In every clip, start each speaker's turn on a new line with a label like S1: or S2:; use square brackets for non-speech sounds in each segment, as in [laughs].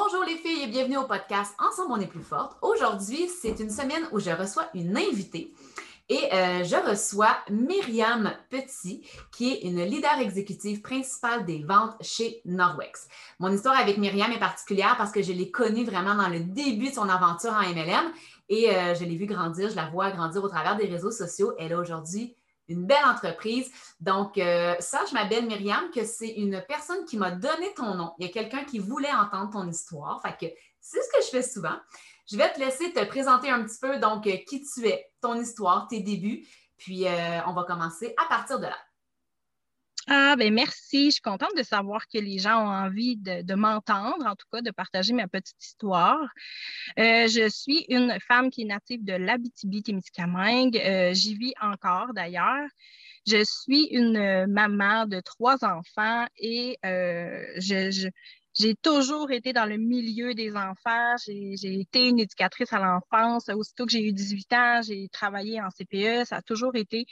S1: Bonjour les filles et bienvenue au podcast Ensemble on est plus forte. Aujourd'hui, c'est une semaine où je reçois une invitée et euh, je reçois Myriam Petit, qui est une leader exécutive principale des ventes chez Norwex. Mon histoire avec Myriam est particulière parce que je l'ai connue vraiment dans le début de son aventure en MLM et euh, je l'ai vue grandir, je la vois grandir au travers des réseaux sociaux. Elle a aujourd'hui une belle entreprise. Donc, euh, sache, ma belle Myriam, que c'est une personne qui m'a donné ton nom. Il y a quelqu'un qui voulait entendre ton histoire. Fait que c'est ce que je fais souvent. Je vais te laisser te présenter un petit peu, donc, euh, qui tu es, ton histoire, tes débuts. Puis, euh, on va commencer à partir de là.
S2: Ah, ben merci. Je suis contente de savoir que les gens ont envie de, m'entendre, en tout cas, de partager ma petite histoire. Euh, je suis une femme qui est native de l'Abitibi-Témiscamingue. Euh, j'y vis encore, d'ailleurs. Je suis une maman de trois enfants et euh, j'ai toujours été dans le milieu des enfants. J'ai été une éducatrice à l'enfance. Aussitôt que j'ai eu 18 ans, j'ai travaillé en CPE. Ça a toujours été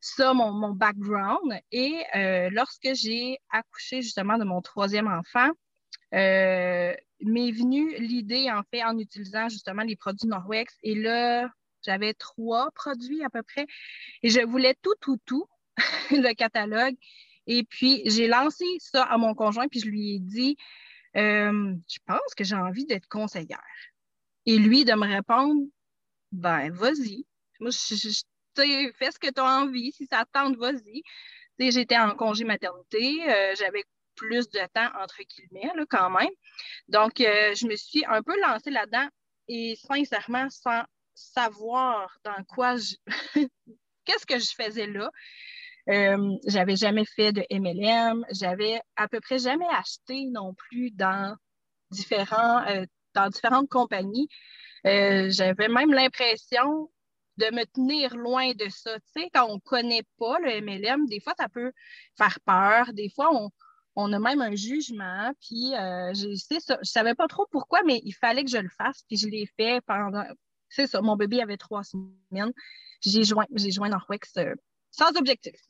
S2: ça, mon, background. Et euh, lorsque j'ai accouché justement de mon troisième enfant, euh, m'est venue l'idée, en fait, en utilisant justement les produits Norwex. Et là, j'avais trois produits à peu près. Et je voulais tout, tout, tout, [laughs] le catalogue. Et puis, j'ai lancé ça à mon conjoint, puis je lui ai dit, euh, je pense que j'ai envie d'être conseillère. Et lui, de me répondre, ben, vas-y. Moi, je, fais ce que tu as envie. Si ça tente, vas-y. J'étais en congé maternité. Euh, j'avais plus de temps, entre guillemets, là, quand même. Donc, euh, je me suis un peu lancée là-dedans et sincèrement, sans savoir dans quoi je... [laughs] Qu'est-ce que je faisais là? Euh, j'avais jamais fait de MLM, j'avais à peu près jamais acheté non plus dans différents, dans différentes compagnies. j'avais même l'impression de me tenir loin de ça. Tu sais, quand on ne connaît pas le MLM, des fois, ça peut faire peur. Des fois, on, a même un jugement. Puis, euh, je ne savais pas trop pourquoi, mais il fallait que je le fasse. Puis, je l'ai fait pendant. C'est ça, mon bébé avait trois semaines. J'ai joint, j'ai joint Norwex euh, sans objectif.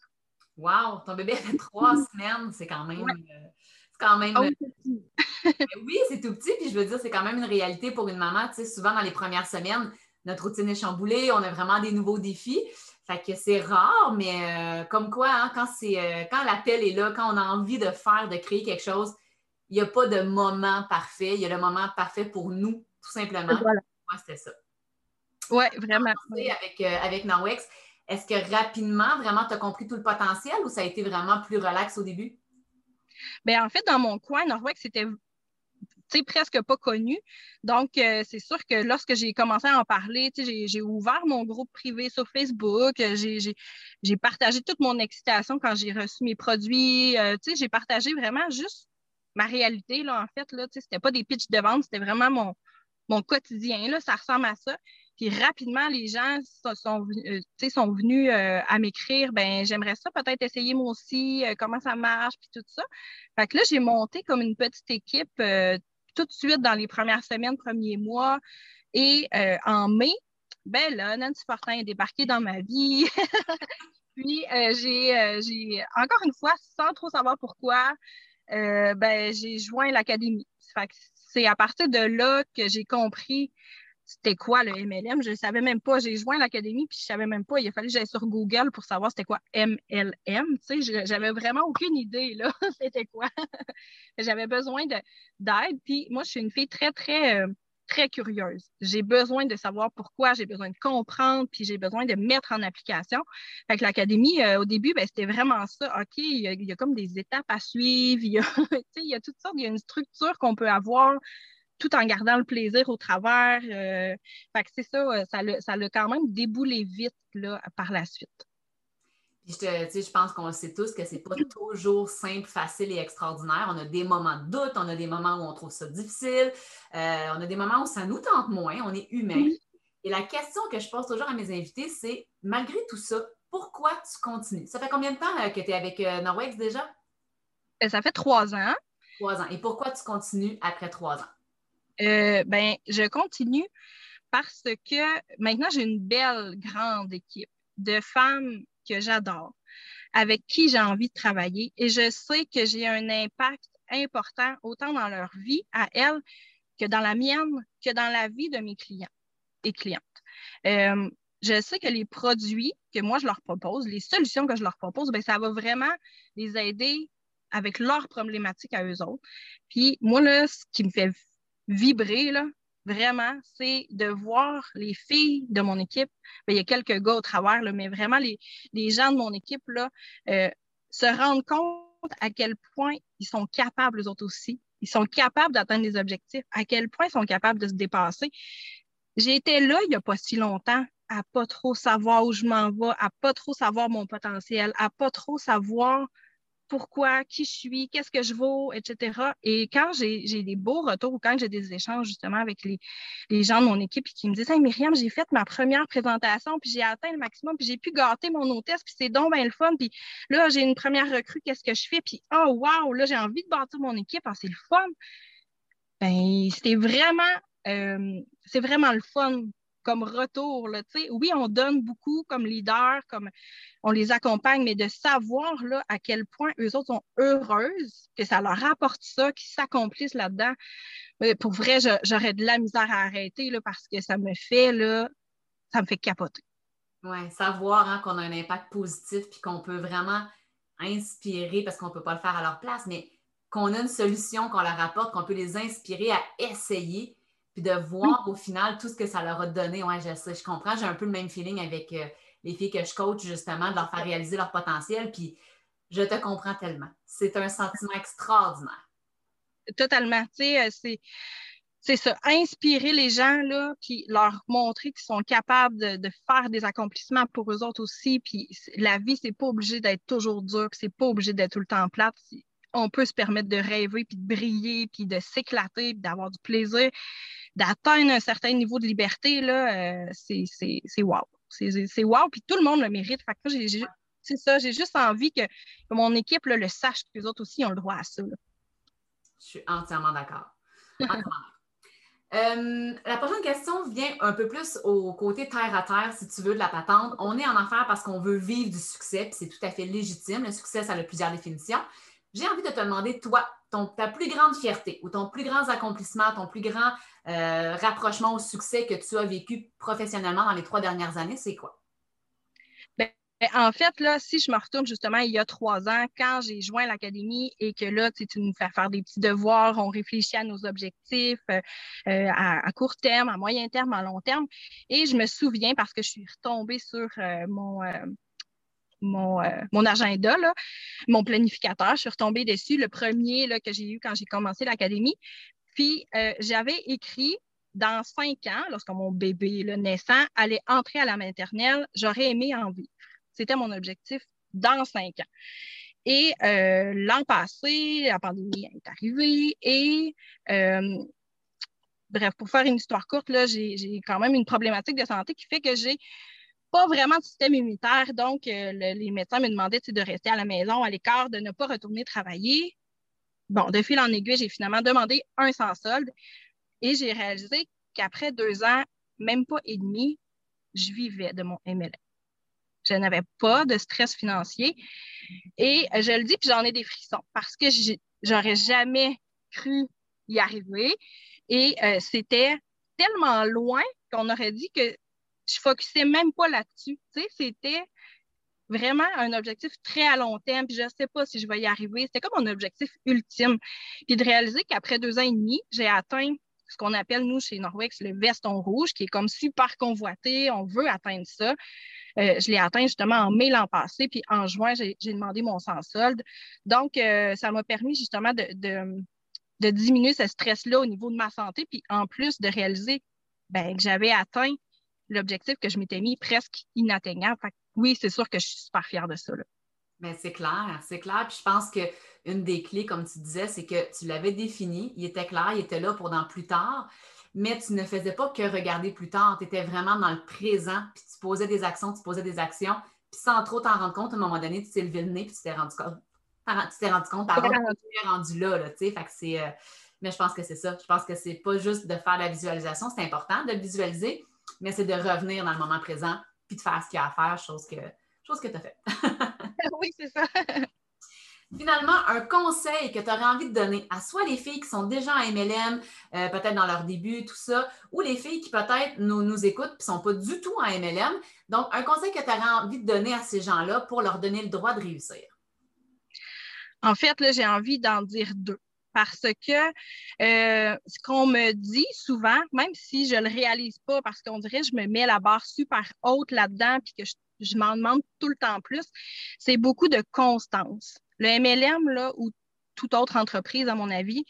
S1: Wow, ton bébé avait trois [laughs] semaines, c'est quand même. Euh, c'est quand même. Oh, [laughs] oui, c'est tout petit, puis je veux dire, c'est quand même une réalité pour une maman. Tu sais, souvent dans les premières semaines, notre routine est chamboulée, on a vraiment des nouveaux défis. Fait que c'est rare, mais euh, comme quoi, hein, quand, c'est, euh, quand l'appel est là, quand on a envie de faire, de créer quelque chose, il n'y a pas de moment parfait. Il y a le moment parfait pour nous, tout simplement. Moi, c'était ça.
S2: Oui, vraiment.
S1: Avec, euh, avec Norwex, est-ce que rapidement, vraiment, tu as compris tout le potentiel ou ça a été vraiment plus relax au début?
S2: Bien, en fait, dans mon coin, Norwex, c'était presque pas connu. Donc, euh, c'est sûr que lorsque j'ai commencé à en parler, j'ai ouvert mon groupe privé sur Facebook, j'ai partagé toute mon excitation quand j'ai reçu mes produits. Euh, j'ai partagé vraiment juste ma réalité, là, en fait. Ce n'était pas des pitchs de vente, c'était vraiment mon, mon quotidien. Là, ça ressemble à ça. Puis rapidement, les gens sont, euh, sont venus à m'écrire, ben j'aimerais ça peut-être essayer moi aussi, comment ça marche, puis tout ça. Fait que là, j'ai monté comme une petite équipe tout de suite dans les premières semaines, premiers mois. Et euh, en mai, ben là, Nancy Fortin est débarquée dans ma vie. [laughs] Puis euh, euh, j'ai, encore une fois, sans trop savoir pourquoi, ben, j'ai joint l'académie. C'est à partir de là que j'ai compris c'était quoi le MLM. Je ne savais même pas. J'ai joint l'académie, puis je ne savais même pas. Il a fallu que j'aille sur Google pour savoir c'était quoi MLM. Tu sais, j'avais vraiment aucune idée, là, [laughs] c'était quoi. [laughs] j'avais besoin d'aide. Puis moi, je suis une fille très, très, euh, très curieuse. J'ai besoin de savoir pourquoi, j'ai besoin de comprendre, puis j'ai besoin de mettre en application. Fait que l'académie, euh, au début, ben, c'était vraiment ça. OK, il y, a, comme des étapes à suivre, [laughs] il y a toutes sortes, il y a une structure qu'on peut avoir tout en gardant le plaisir au travers. Euh, fait que c'est ça, euh, ça l'a, ça quand même déboulé vite là, par la suite.
S1: je, je pense qu'on sait tous que c'est pas toujours simple, facile et extraordinaire. On a des moments de doute, on a des moments où on trouve ça difficile, euh, on a des moments où ça nous tente moins, on est humain. Et la question que je pose toujours à mes invités, c'est malgré tout ça, pourquoi tu continues? Ça fait combien de temps que tu es avec Norwex déjà?
S2: Ça fait trois ans.
S1: Trois ans. Et pourquoi tu continues après trois ans?
S2: Euh, ben, je continue parce que maintenant, j'ai une belle, grande équipe de femmes que j'adore, avec qui j'ai envie de travailler et je sais que j'ai un impact important, autant dans leur vie à elles que dans la mienne, que dans la vie de mes clients et clientes. Euh, je sais que les produits que moi je leur propose, les solutions que je leur propose, bien, ça va vraiment les aider avec leurs problématiques à eux autres. Puis moi, là, ce qui me fait vibrer, là, vraiment, c'est de voir les filles de mon équipe. Bien, il y a quelques gars au travers, là, mais vraiment les, gens de mon équipe là, euh, se rendre compte à quel point ils sont capables, eux autres aussi. Ils sont capables d'atteindre les objectifs, à quel point ils sont capables de se dépasser. J'ai été là il n'y a pas si longtemps à pas trop savoir où je m'en vais, à pas trop savoir mon potentiel, à pas trop savoir pourquoi, qui je suis, qu'est-ce que je vaux, etc. Et quand j'ai des beaux retours ou quand j'ai des échanges justement avec les, gens de mon équipe qui me disent Hey Myriam, j'ai fait ma première présentation, puis j'ai atteint le maximum, puis j'ai pu gâter mon hôtesse, puis c'est donc bien le fun, puis là, j'ai une première recrue, qu'est-ce que je fais? Puis oh wow, là, j'ai envie de bâtir mon équipe, ah, c'est le fun. Ben, c'était vraiment, euh, c'est vraiment le fun comme retour. Là, oui, on donne beaucoup comme leader, comme on les accompagne, mais de savoir là, à quel point eux autres sont heureuses, que ça leur apporte ça, qu'ils s'accomplissent là-dedans. Pour vrai, j'aurais de la misère à arrêter là, parce que ça me fait là, ça me fait capoter.
S1: Oui, savoir hein, qu'on a un impact positif puis qu'on peut vraiment inspirer parce qu'on ne peut pas le faire à leur place, mais qu'on a une solution qu'on leur apporte, qu'on peut les inspirer à essayer puis de voir au final tout ce que ça leur a donné. Oui, je sais, je comprends. J'ai un peu le même feeling avec euh, les filles que je coach, justement, de leur faire réaliser leur potentiel. Puis je te comprends tellement. C'est un sentiment extraordinaire.
S2: Totalement. Tu sais, euh, c'est. C'est ça, inspirer les gens, là, puis leur montrer qu'ils sont capables de, faire des accomplissements pour eux autres aussi. Puis la vie, c'est pas obligé d'être toujours dur, puis c'est pas obligé d'être tout le temps plate. On peut se permettre de rêver, puis de briller, puis de s'éclater, puis d'avoir du plaisir d'atteindre un certain niveau de liberté, là, euh, c'est wow. C'est wow, puis tout le monde le mérite. c'est ça, j'ai juste envie que, mon équipe le sache, que les autres aussi ont le droit à ça.
S1: Je suis [laughs] entièrement d'accord. Euh, la prochaine question vient un peu plus au côté terre à terre, si tu veux, de la patente. On est en affaires parce qu'on veut vivre du succès, puis c'est tout à fait légitime. Le succès, ça a plusieurs définitions. J'ai envie de te demander, toi, ton, ta plus grande fierté ou ton plus grand accomplissement, ton plus grand euh, rapprochement au succès que tu as vécu professionnellement dans les trois dernières années, c'est quoi?
S2: Ben, en fait, là, si je me retourne justement il y a trois ans, quand j'ai joint l'académie et que là, tu nous fais faire des petits devoirs, on réfléchit à nos objectifs euh, euh, à, court terme, à moyen terme, à long terme. Et je me souviens parce que je suis retombée sur mon, mon, mon, agenda, là, mon planificateur. Je suis retombée dessus, le premier là, que j'ai eu quand j'ai commencé l'académie. Puis euh, j'avais écrit dans cinq ans, lorsque mon bébé le naissant allait entrer à la maternelle, j'aurais aimé en vivre. C'était mon objectif dans cinq ans. Et euh, l'an passé, la pandémie est arrivée et euh, bref, pour faire une histoire courte, j'ai quand même une problématique de santé qui fait que j'ai pas vraiment de système immunitaire. Donc, les médecins me demandaient de rester à la maison, à l'écart, de ne pas retourner travailler. Bon, de fil en aiguille, j'ai finalement demandé un sans solde et j'ai réalisé qu'après deux ans, même pas et demi, je vivais de mon MLM. Je n'avais pas de stress financier. Et je le dis, puis j'en ai des frissons parce que j'aurais jamais cru y arriver. Et euh, c'était tellement loin qu'on aurait dit que je focusais même pas là-dessus. C'était vraiment un objectif très à long terme, puis je ne sais pas si je vais y arriver. C'était comme mon objectif ultime. Puis de réaliser qu'après deux ans et demi, j'ai atteint ce qu'on appelle, nous, chez Norwex, le veston rouge, qui est comme super convoité. On veut atteindre ça. Euh, je l'ai atteint justement en mai l'an passé, puis en juin, j'ai demandé mon sans-solde. Donc, euh, ça m'a permis justement de, de, diminuer ce stress-là au niveau de ma santé, puis en plus de réaliser ben, que j'avais atteint l'objectif que je m'étais mis presque inatteignable oui, c'est sûr que je suis super fière de ça.
S1: Mais ben, c'est clair, c'est clair. Puis je pense qu'une des clés, comme tu disais, c'est que tu l'avais défini, il était clair, il était là pour dans plus tard, mais tu ne faisais pas que regarder plus tard, tu étais vraiment dans le présent, puis tu posais des actions, tu posais des actions, puis sans trop t'en rendre compte, à un moment donné, tu t'es levé le nez, puis tu t'es rendu compte, tu t'es rendu compte, tu es rendu là, là tu sais, fait que c'est... Euh, mais je pense que c'est ça. Je pense que c'est pas juste de faire la visualisation, c'est important de visualiser, mais c'est de revenir dans le moment présent, puis de faire ce qu'il y a à faire, chose que, chose que tu as fait. [laughs] [laughs]
S2: oui, c'est ça.
S1: finalement, un conseil que tu aurais envie de donner à soit les filles qui sont déjà en MLM, euh, peut-être dans leur début, tout ça, ou les filles qui peut-être nous, nous écoutent et ne sont pas du tout en MLM. Donc, un conseil que tu aurais envie de donner à ces gens-là pour leur donner le droit de réussir.
S2: En fait, là, j'ai envie d'en dire deux parce que euh, ce qu'on me dit souvent, même si je ne le réalise pas, parce qu'on dirait que je me mets la barre super haute là-dedans, puis que je, m'en demande tout le temps plus, c'est beaucoup de constance. Le MLM, là, ou toute autre entreprise, à mon avis,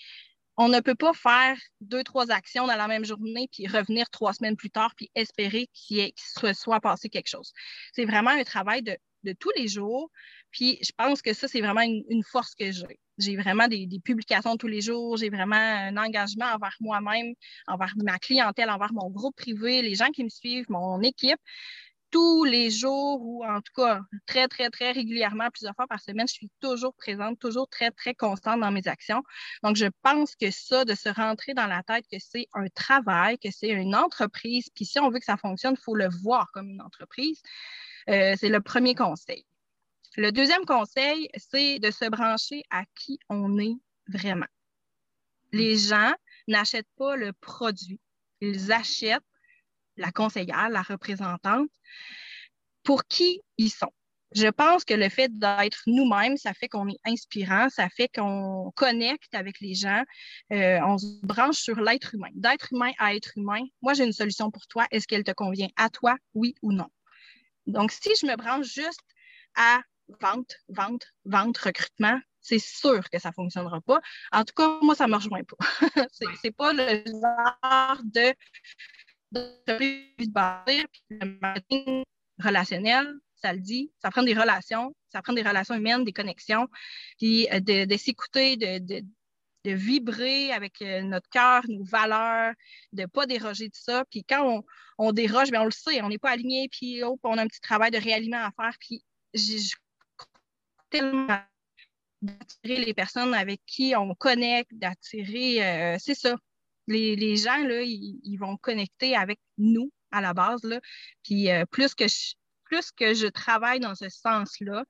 S2: on ne peut pas faire deux, trois actions dans la même journée, puis revenir trois semaines plus tard, puis espérer qu'il se soit passé quelque chose. C'est vraiment un travail de, tous les jours. Puis je pense que ça, c'est vraiment une, force que j'ai. J'ai vraiment des, des, publications tous les jours, j'ai vraiment un engagement envers moi-même, envers ma clientèle, envers mon groupe privé, les gens qui me suivent, mon équipe tous les jours ou en tout cas très, très, très régulièrement, plusieurs fois par semaine, je suis toujours présente, toujours très, très constante dans mes actions. Donc, je pense que ça, de se rentrer dans la tête que c'est un travail, que c'est une entreprise, puis si on veut que ça fonctionne, il faut le voir comme une entreprise. Euh, c'est le premier conseil. Le deuxième conseil, c'est de se brancher à qui on est vraiment. Les gens n'achètent pas le produit, ils achètent la conseillère, la représentante, pour qui ils sont. Je pense que le fait d'être nous-mêmes, ça fait qu'on est inspirant, ça fait qu'on connecte avec les gens, euh, on se branche sur l'être humain. D'être humain à être humain, moi j'ai une solution pour toi. Est-ce qu'elle te convient à toi, oui ou non? Donc, si je me branche juste à vente, vente, vente, recrutement, c'est sûr que ça ne fonctionnera pas. En tout cas, moi, ça ne me rejoint pas. [laughs] c'est n'est pas le genre de le marketing relationnel, ça le dit, ça prend des relations, ça prend des relations humaines, des connexions, puis euh, de, s'écouter, de, vibrer avec euh, notre cœur, nos valeurs, de ne pas déroger de ça. Puis quand on, déroge, bien, on le sait, on n'est pas aligné, puis oh, on a un petit travail de réalignement à faire. Puis j'ai tellement d'attirer les personnes avec qui on connecte, d'attirer, euh, c'est ça, les, gens, là, ils, vont connecter avec nous à la base. Là. Puis euh, plus, que je, plus que je travaille dans ce sens-là,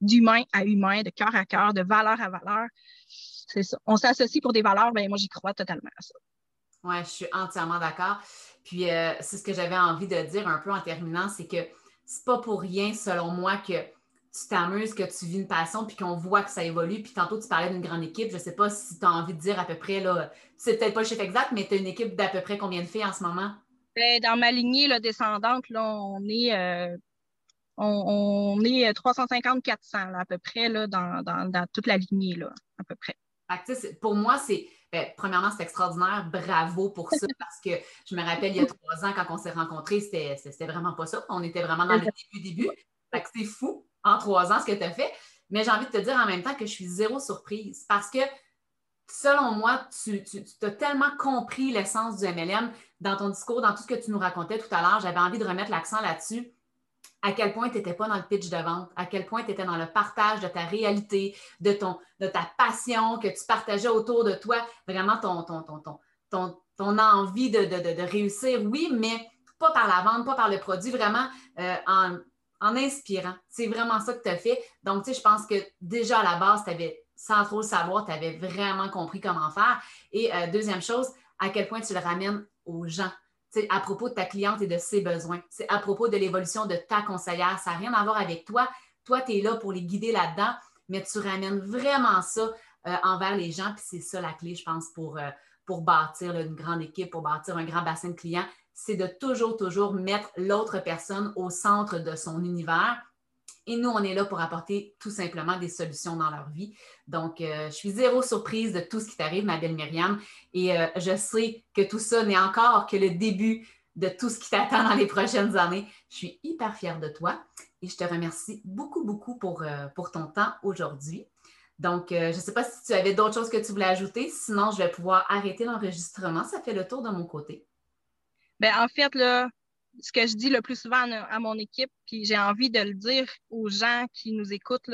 S2: d'humain à humain, de cœur à cœur, de valeur à valeur. On s'associe pour des valeurs, bien moi j'y crois totalement à ça.
S1: Oui, je suis entièrement d'accord. Puis euh, c'est ce que j'avais envie de dire un peu en terminant, c'est que c'est pas pour rien, selon moi, que tu t'amuses, que tu vis une passion, puis qu'on voit que ça évolue. Puis tantôt, tu parlais d'une grande équipe. Je ne sais pas si tu as envie de dire à peu près, là, c'est peut-être pas le chiffre exact, mais tu as une équipe d'à peu près combien de filles en ce moment?
S2: Ben, dans ma lignée là, descendante, là, on est, euh, on, est 350-400 à peu près là, dans, toute la lignée, là, à peu près.
S1: Pour moi, c'est. Ben, premièrement, c'est extraordinaire. Bravo pour ça, [laughs] parce que je me rappelle, il y a trois ans, quand on s'est rencontrés, c'était vraiment pas ça. On était vraiment dans le début, début. c'est fou en trois ans ce que tu as fait. Mais j'ai envie de te dire en même temps que je suis zéro surprise parce que selon moi, tu, as tellement compris l'essence du MLM dans ton discours, dans tout ce que tu nous racontais tout à l'heure. J'avais envie de remettre l'accent là-dessus. À quel point tu n'étais pas dans le pitch de vente, à quel point tu étais dans le partage de ta réalité, de, ton, de ta passion que tu partageais autour de toi, vraiment ton, ton, ton, ton, envie de, réussir, oui, mais pas par la vente, pas par le produit, vraiment euh, en en inspirant. C'est vraiment ça que tu as fait. Donc, tu sais, je pense que déjà à la base, tu avais, sans trop le savoir, tu avais vraiment compris comment faire. Et euh, deuxième chose, à quel point tu le ramènes aux gens. Sais, à propos de ta cliente et de ses besoins. C'est à propos de l'évolution de ta conseillère. Ça n'a rien à voir avec toi. Toi, tu es là pour les guider là-dedans, mais tu ramènes vraiment ça euh, envers les gens. Puis c'est ça la clé, je pense, pour, euh, pour bâtir une grande équipe, pour bâtir un grand bassin de clients c'est de toujours, toujours mettre l'autre personne au centre de son univers. Et nous, on est là pour apporter tout simplement des solutions dans leur vie. Donc, euh, je suis zéro surprise de tout ce qui t'arrive, ma belle Myriam. Et euh, je sais que tout ça n'est encore que le début de tout ce qui t'attend dans les prochaines années. Je suis hyper fière de toi et je te remercie beaucoup, beaucoup pour, euh, pour ton temps aujourd'hui. Donc, je ne sais pas si tu avais d'autres choses que tu voulais ajouter. Sinon, je vais pouvoir arrêter l'enregistrement. Ça fait le tour de mon côté.
S2: Ben, en fait, là, ce que je dis le plus souvent à, mon équipe, puis j'ai envie de le dire aux gens qui nous écoutent,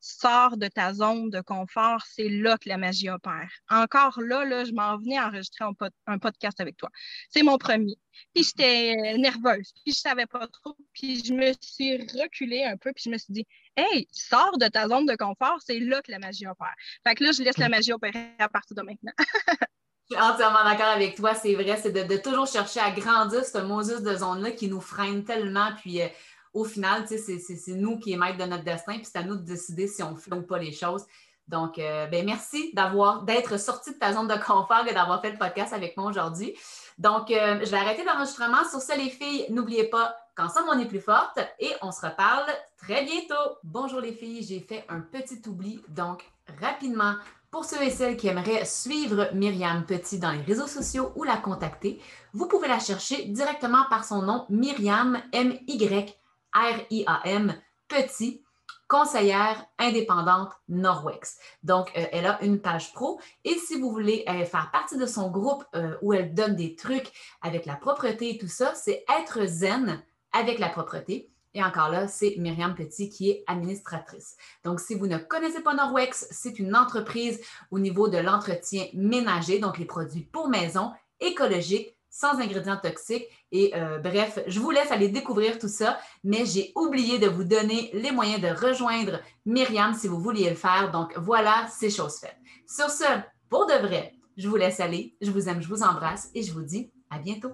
S2: sors de ta zone de confort, c'est là que la magie opère. Encore là, là je m'en venais enregistrer un, podcast avec toi. C'est mon premier. Puis j'étais nerveuse, puis je savais pas trop, puis je me suis reculée un peu, puis je me suis dit, hey, sors de ta zone de confort, c'est là que la magie opère. Fait que là, je laisse la magie opérer à partir de maintenant. [laughs]
S1: Je suis entièrement d'accord avec toi, c'est vrai, c'est de, toujours chercher à grandir ce Moses de zone-là qui nous freine tellement, puis euh, au final, c'est nous qui est maître de notre destin, puis c'est à nous de décider si on fait ou pas les choses. Donc, euh, ben, merci d'avoir d'être sorti de ta zone de confort et d'avoir fait le podcast avec moi aujourd'hui. Donc, euh, je vais arrêter l'enregistrement. Sur ça, les filles, n'oubliez pas qu'ensemble, on est plus forte et on se reparle très bientôt. Bonjour les filles, j'ai fait un petit oubli. Donc, rapidement, pour ceux et celles qui aimeraient suivre Myriam Petit dans les réseaux sociaux ou la contacter, vous pouvez la chercher directement par son nom Myriam M-Y R-I-A-M, Petit, conseillère indépendante Norwex. Donc, euh, elle a une page pro et si vous voulez euh, faire partie de son groupe euh, où elle donne des trucs avec la propreté et tout ça, c'est être zen avec la propreté. Et encore là, c'est Myriam Petit qui est administratrice. Donc, si vous ne connaissez pas Norwex, c'est une entreprise au niveau de l'entretien ménager, donc les produits pour maison, écologiques, sans ingrédients toxiques. Et euh, bref, je vous laisse aller découvrir tout ça, mais j'ai oublié de vous donner les moyens de rejoindre Myriam si vous vouliez le faire. Donc voilà, c'est chose faite. Sur ce, pour de vrai, je vous laisse aller. Je vous aime, je vous embrasse et je vous dis à bientôt.